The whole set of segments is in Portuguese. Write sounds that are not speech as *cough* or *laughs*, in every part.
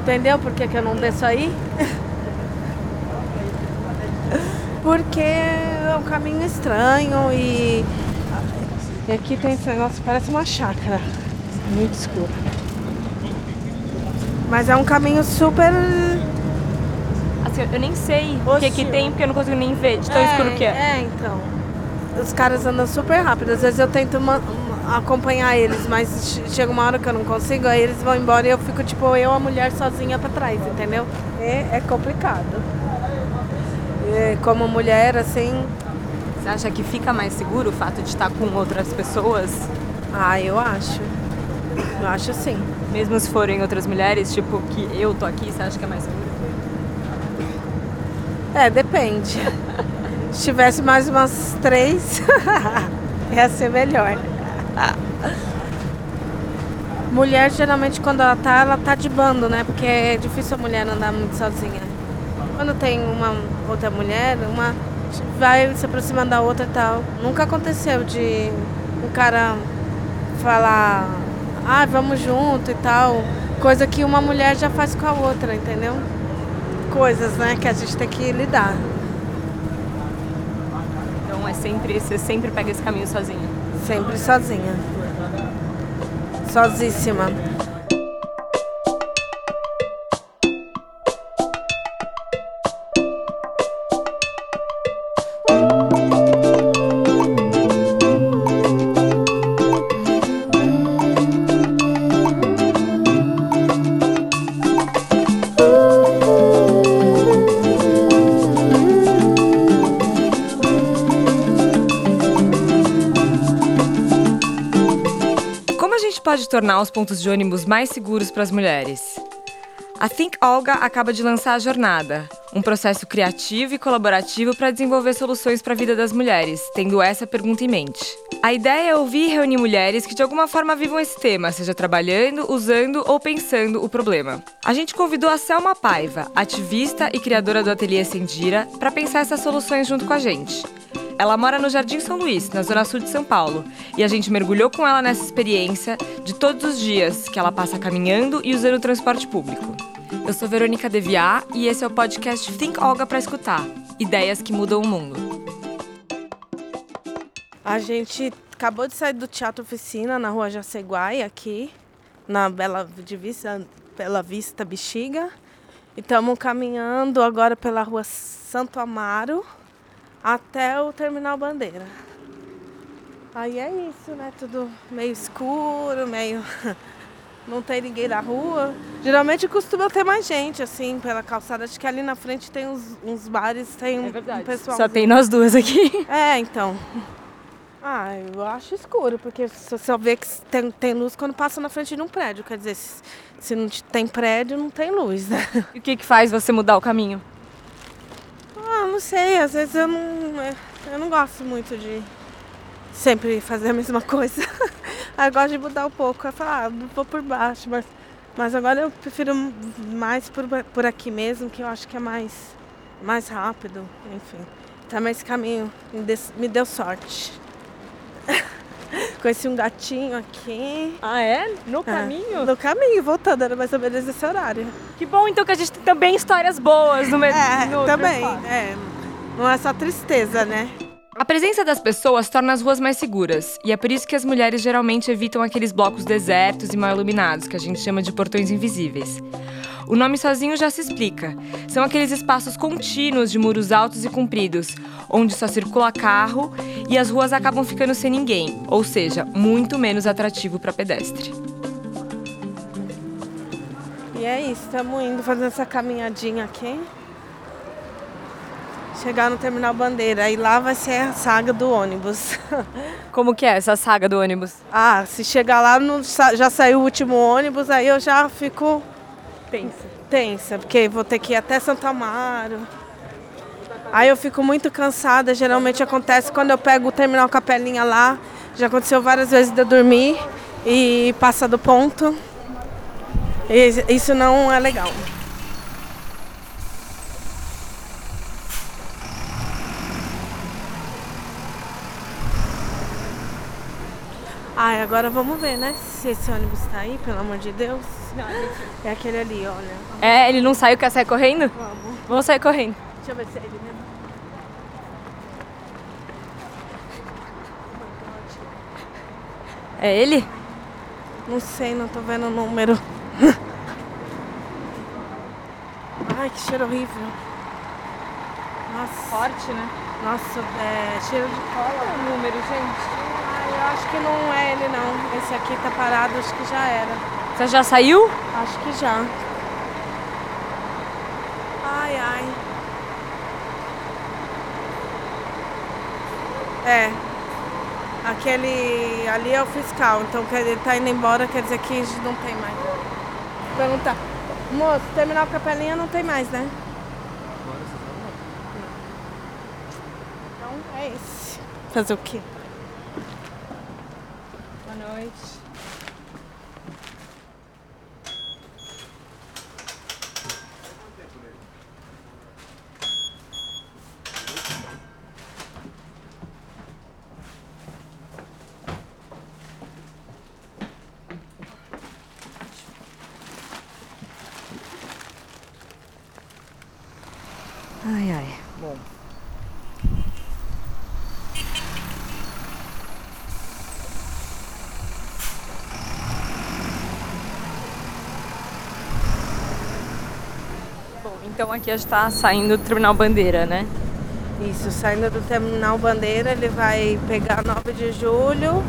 Entendeu por que, que eu não desço aí? Porque é um caminho estranho e... e aqui tem esse negócio, parece uma chácara. Muito escuro. Mas é um caminho super. Assim, eu nem sei o que, que tem, porque eu não consigo nem ver, de tão é, escuro que é. É, então. Os caras andam super rápido. Às vezes eu tento acompanhar eles, mas che- chega uma hora que eu não consigo, aí eles vão embora e eu fico tipo eu, a mulher, sozinha pra trás, entendeu? É, é complicado. É, como mulher, assim, Você acha que fica mais seguro o fato de estar com outras pessoas? ah, eu acho. Eu acho sim. Mesmo se forem outras mulheres, tipo, que eu tô aqui, você acha que é mais seguro? É, depende. *laughs* Se tivesse mais umas três, *laughs* ia ser melhor. *laughs* Mulher, geralmente, quando ela tá, ela tá de bando, né? Porque é difícil a mulher andar muito sozinha. Quando tem uma outra mulher, uma vai se aproximando da outra e tal. Nunca aconteceu de um cara falar, ah, vamos junto e tal. Coisa que uma mulher já faz com a outra, entendeu? Coisas, né, que a gente tem que lidar. Então é sempre, você sempre pega esse caminho sozinha. Sempre sozinha. Sozíssima. Tornar os pontos de ônibus mais seguros para as mulheres? A Think Olga acaba de lançar a Jornada, um processo criativo e colaborativo para desenvolver soluções para a vida das mulheres, tendo essa pergunta em mente. A ideia é ouvir e reunir mulheres que de alguma forma vivam esse tema, seja trabalhando, usando ou pensando o problema. A gente convidou a Selma Paiva, ativista e criadora do Ateliê Sendira, para pensar essas soluções junto com a gente. Ela mora no Jardim São Luís, na zona sul de São Paulo, e a gente mergulhou com ela nessa experiência de todos os dias que ela passa caminhando e usando o transporte público. Eu sou Verônica Deviá e esse é o podcast Think Olga para escutar. Ideias que mudam o mundo. A gente acabou de sair do Teatro Oficina na rua Jaceguai, aqui, na Bela Vista, Bela Vista Bexiga. E estamos caminhando agora pela rua Santo Amaro até o Terminal Bandeira. Aí é isso, né? Tudo meio escuro, meio. *laughs* Não tem ninguém na rua. Geralmente costuma ter mais gente, assim, pela calçada. Acho que ali na frente tem uns, uns bares, tem um, um pessoal. Só tem nós duas aqui. *laughs* É, então. Ah, eu acho escuro, porque você só vê que tem, tem luz quando passa na frente de um prédio. Quer dizer, se, se não te- tem prédio, não tem luz, né? E o que, que faz você mudar o caminho? Sei, às vezes eu não. Eu não gosto muito de sempre fazer a mesma coisa. *laughs* Eu gosto de mudar um pouco. Eu falo, ah, vou por baixo, mas, mas agora eu prefiro mais por, por aqui mesmo, que eu acho que é mais, mais rápido, enfim. Também esse caminho me deu sorte. *laughs* Conheci um gatinho aqui. Ah, é? No É, no caminho, voltando, era mais ou menos esse horário. Que bom então que a gente tem também histórias boas no meio É, no também. É, não é só tristeza, né? A presença das pessoas torna as ruas mais seguras, e é por isso que as mulheres geralmente evitam aqueles blocos desertos e mal iluminados, que a gente chama de portões invisíveis. O nome sozinho já se explica. São aqueles espaços contínuos de muros altos e compridos, onde só circula carro e as ruas acabam ficando sem ninguém, ou seja, muito menos atrativo para pedestre. E é isso, estamos indo fazendo essa caminhadinha aqui. Chegar no terminal Bandeira, aí lá vai ser a saga do ônibus. *laughs* Como que é essa saga do ônibus? ah, se chegar lá não já saiu o último ônibus, aí eu já fico Pensa. tensa, porque vou ter que ir até Santo Amaro. Aí eu fico muito cansada, geralmente acontece quando eu pego o terminal Capelinha lá. Já aconteceu várias vezes de eu dormir e passar do ponto. E isso não é legal. Ai, agora vamos ver, né? Se esse ônibus tá aí, pelo amor de Deus. Não, gente... É aquele ali, olha. É, ele não saiu, quer sair correndo? Vamos. Vamos sair correndo. Deixa eu ver se é ele mesmo. É ele? Não sei, não tô vendo o número. *laughs* Ai, que cheiro horrível. Nossa, Forte, né? nossa, é cheiro de cola. o número, gente? Eu acho que não é ele não. Esse aqui tá parado, acho que já era. Você já saiu? Acho que já. Ai, ai. É. Aquele ali é o fiscal, então ele tá indo embora, quer dizer que não tem mais. Perguntar. Moço, terminal Capelinha não tem mais, né? Então é esse. Fazer o quê? Boa noite. Ai, ai. Então aqui a gente tá saindo do Terminal Bandeira, né? Isso, saindo do terminal Bandeira, ele vai pegar 9 de julho,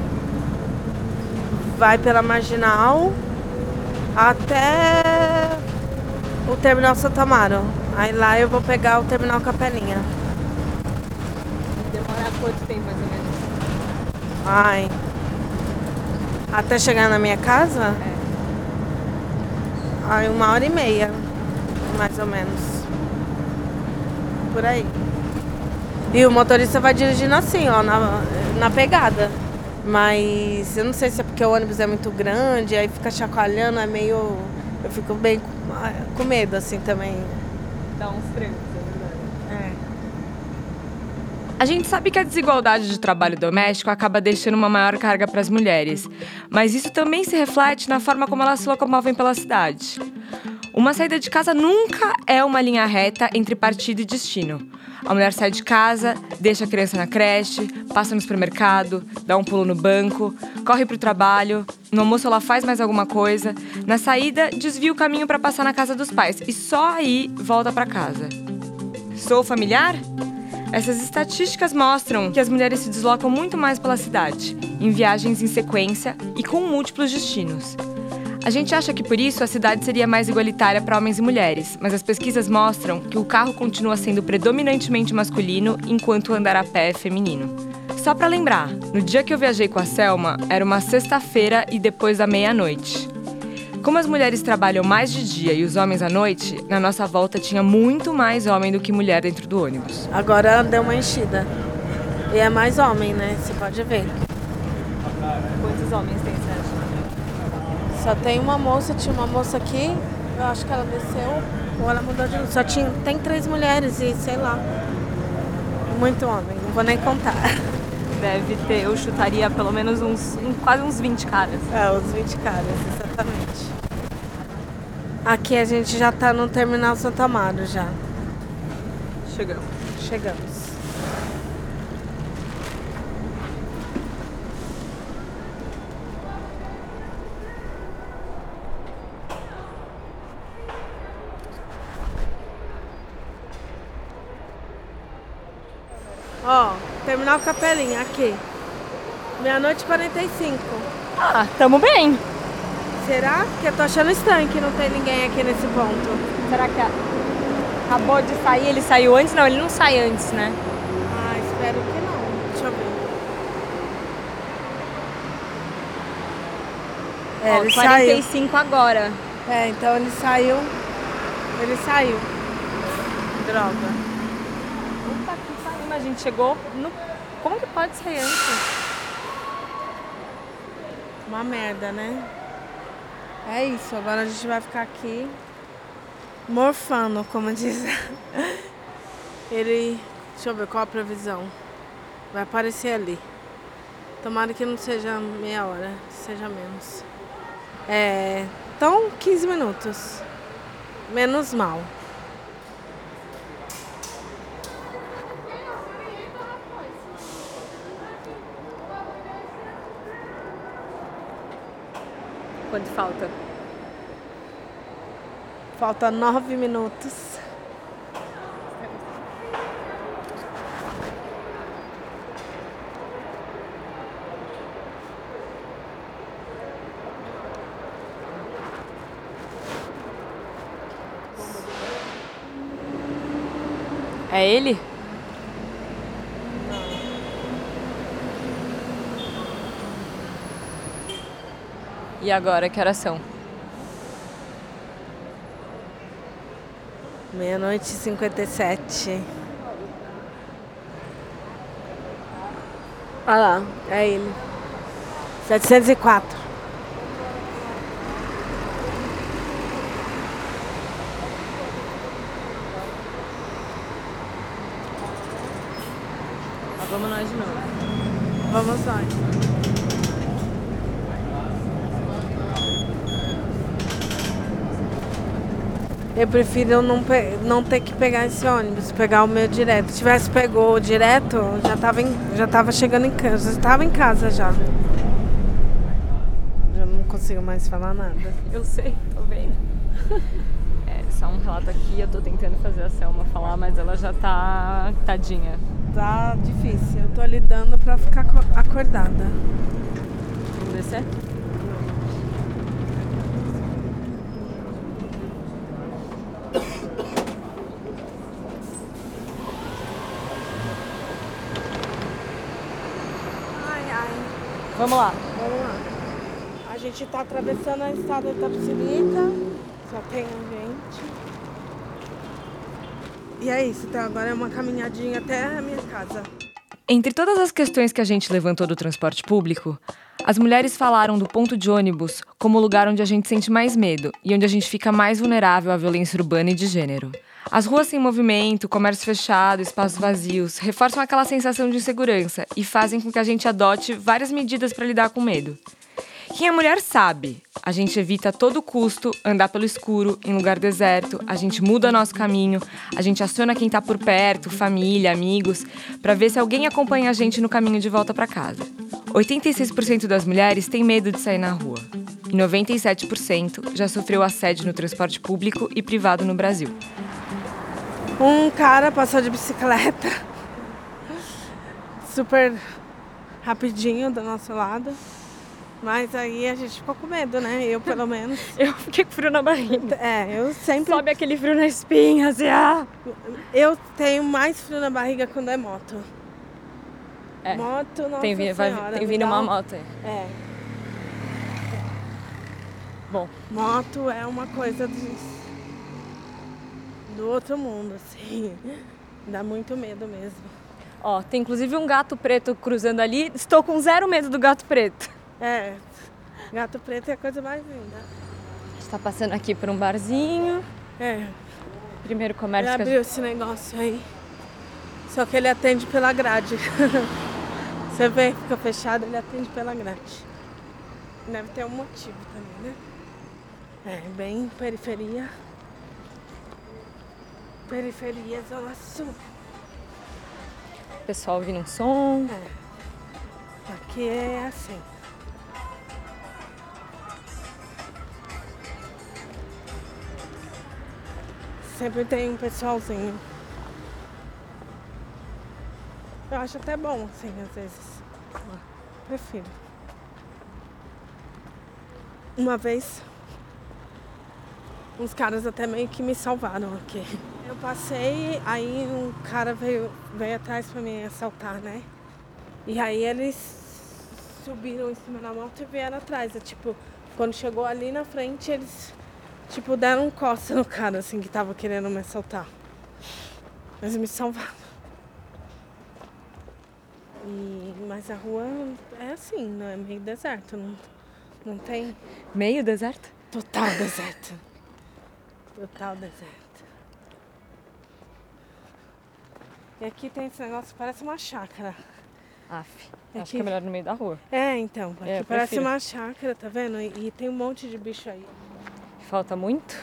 vai pela Marginal até o terminal Santa Amaro. Aí lá eu vou pegar o terminal Capelinha. Demora quanto tempo mais ou menos? Ai. Até chegar na minha casa? Ai, uma hora e meia, mais ou menos. Por aí. E o motorista vai dirigindo assim, ó, na, na pegada. Mas eu não sei se é porque o ônibus é muito grande, aí fica chacoalhando, é meio. Eu fico bem com, ah, com medo, assim, também. Dá uns trancos, é verdade. É. A gente sabe que a desigualdade de trabalho doméstico acaba deixando uma maior carga para as mulheres, mas isso também se reflete na forma como elas se locomovem pela cidade. Uma saída de casa nunca é uma linha reta entre partido e destino. A mulher sai de casa, deixa a criança na creche, passa no supermercado, dá um pulo no banco, corre para o trabalho, no almoço ela faz mais alguma coisa, na saída desvia o caminho para passar na casa dos pais e só aí volta para casa. Sou familiar? Essas estatísticas mostram que as mulheres se deslocam muito mais pela cidade, em viagens em sequência e com múltiplos destinos. A gente acha que por isso a cidade seria mais igualitária para homens e mulheres, mas as pesquisas mostram que o carro continua sendo predominantemente masculino, enquanto o andar a pé é feminino. Só para lembrar, no dia que eu viajei com a Selma, era uma sexta-feira e depois da meia-noite. Como as mulheres trabalham mais de dia e os homens à noite, na nossa volta tinha muito mais homem do que mulher dentro do ônibus. Agora deu uma enchida. E é mais homem, né? Você pode ver. Quantos homens tem? Só tem uma moça, tinha uma moça aqui, eu acho que ela desceu, ou ela mudou de Só tinha, tem três mulheres e sei lá. Muito homem, não vou nem contar. Deve ter, eu chutaria pelo menos uns, um- quase uns 20 caras. É, os 20 caras, exatamente. Aqui a gente já tá no terminal Santa Amaro já. Chegamos. Chegamos. Ó, terminal Capelinha, aqui. Meia-noite e 45. Ah, tamo bem. Será? Porque eu tô achando estranho que não tem ninguém aqui nesse ponto. Será que acabou de sair? Ele saiu antes? Não, ele não sai antes, né? Ah, espero que não. Deixa eu ver. É, Ó, ele saiu. 45 agora. É, então ele saiu. Ele saiu. Droga. A gente chegou no... Como que pode sair antes? Uma merda, né? É isso, agora a gente vai ficar aqui morfando, como diz. *laughs* Ele. Deixa eu ver qual a previsão. Vai aparecer ali. Tomara que não seja meia hora, seja menos. É, então, 15 minutos. Menos mal. Quanto falta? Falta nove minutos. É ele? E agora, que horas são? Meia-noite e 57. Olha lá, é ele. 704. Ah, vamos nós de novo. Vamos nós. Eu prefiro não, não ter que pegar esse ônibus, pegar o meu direto. Se tivesse pegou o direto, já tava, em- já tava chegando em casa, já estava em casa já. Já não consigo mais falar nada. Eu sei, tô vendo. *laughs* É, só um relato aqui, eu tô tentando fazer a Selma falar, mas ela já tá tadinha. Tá difícil, eu tô lidando pra ficar co- acordada. Vamos descer? Ai, ai. Vamos lá. Vamos lá. A gente tá atravessando a estrada da Tapsirita. Só tem gente. E é isso, então agora é uma caminhadinha até a minha casa. Entre todas as questões que a gente levantou do transporte público, as mulheres falaram do ponto de ônibus como o lugar onde a gente sente mais medo e onde a gente fica mais vulnerável à violência urbana e de gênero. As ruas sem movimento, comércio fechado, espaços vazios reforçam aquela sensação de insegurança e fazem com que a gente adote várias medidas para lidar com medo. Quem é mulher sabe. A gente evita a todo custo andar pelo escuro, em lugar deserto, a gente muda nosso caminho, a gente aciona quem tá por perto, família, amigos, para ver se alguém acompanha a gente no caminho de volta para casa. 86% das mulheres têm medo de sair na rua. E 97% já sofreu assédio no transporte público e privado no Brasil. Um cara passou de bicicleta. Super rapidinho do nosso lado. Mas aí a gente ficou com medo, né? Eu, pelo *laughs* menos. Eu fiquei com frio na barriga. É, eu sempre. Sobe aquele frio na espinha, assim, ah. Eu tenho mais frio na barriga quando é moto. É. Moto, nossa Tem, vi- vai- senhora, tem me vindo uma um- moto aí. É. Bom, Moto é uma coisa de... do outro mundo, assim. Dá muito medo mesmo. Ó, tem inclusive um gato preto cruzando ali. Estou com zero medo do gato preto. É, gato preto é a coisa mais linda. A gente tá passando aqui por um barzinho. É, Primeiro ele comércio que a gente... abriu esse negócio aí. Só que ele atende pela grade. *laughs* Você vê, fica fechado, ele atende pela grade. Deve ter um motivo também, né? É, bem periferia. Periferia, Zona Sul. Pessoal ouvindo um som. Aqui é assim. Sempre tem um pessoalzinho. Eu acho até bom, assim, às vezes. Prefiro. Uma vez, uns caras até meio que me salvaram aqui. Eu passei, aí um cara veio, veio atrás pra me assaltar, né? E aí eles subiram em cima da moto e vieram atrás. É, tipo, quando chegou ali na frente, eles tipo deram um costa no cara assim que tava querendo me assaltar. Mas me salvaram. E, mas a rua é assim, não é meio deserto, não, não tem Meio deserto? total deserto. Total deserto. E aqui tem esse negócio que parece uma chácara. Aff, Aqui. acho que é melhor no meio da rua. É, então. Aqui É, parece prefiro. uma chácara, tá vendo? E, e tem um monte de bicho aí. Falta muito.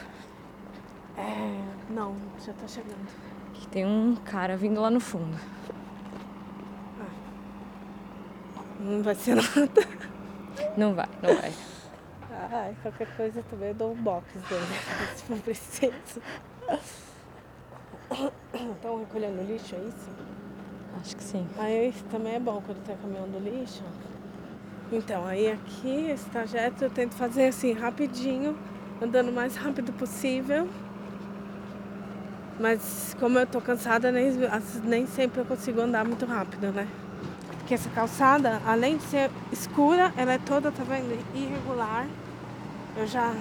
É, não, já tá chegando. Que tem um cara vindo lá no fundo. Não vai ser *laughs* nada. Não vai, não vai. Ai, qualquer coisa também eu dou um box dele, *laughs* se for preciso. Estão recolhendo lixo, é isso? Acho que sim. Aí também é bom quando tem caminhão do lixo. Então, aí aqui, esse trajeto eu tento fazer assim, rapidinho, andando o mais rápido possível. Mas como eu tô cansada, nem, nem sempre eu consigo andar muito rápido, né? Porque essa calçada, além de ser escura, ela é toda, tá vendo, irregular. Eu já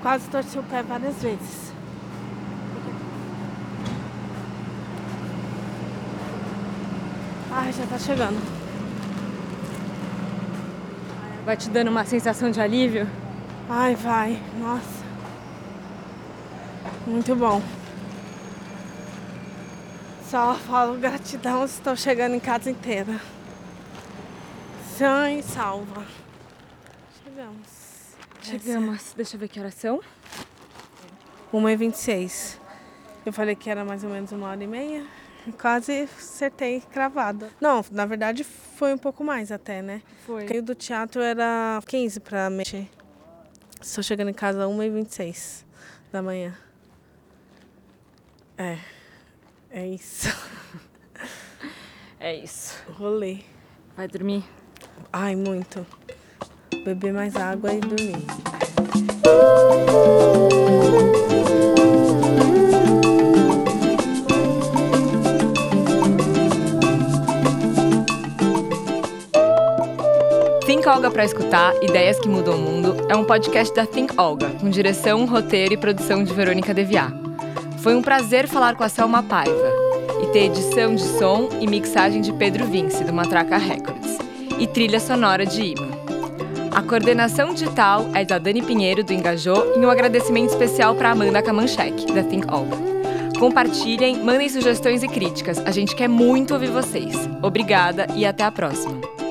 quase torci o pé várias vezes. Ai, já tá chegando. Vai te dando uma sensação de alívio? Ai, vai. Nossa. Muito bom. Só falo gratidão, estou chegando em casa inteira. Sã e salva. Chegamos. Chegamos. Deixa eu ver que horas são. 1h26. Eu falei que era mais ou menos uma hora e meia. Quase acertei cravado. Não, na verdade foi um pouco mais até, né? Foi. O do teatro era 15 pra mexer. Estou chegando em casa 1h26 da manhã. É. É isso. *laughs* É isso. Rolê. Vai dormir? Ai, muito. Beber mais água e dormir. Olga para escutar, ideias que mudam o mundo, é um podcast da Think Olga, com direção, roteiro e produção de Verônica Deviá. Foi um prazer falar com a Selma Paiva e ter edição de som e mixagem de Pedro Vince, do Matraca Records, e trilha sonora de Ima. A coordenação digital é da Dani Pinheiro, do Engajou, e um agradecimento especial para Amanda Kamanchek, da Think Olga. Compartilhem, mandem sugestões e críticas, a gente quer muito ouvir vocês. Obrigada e até a próxima!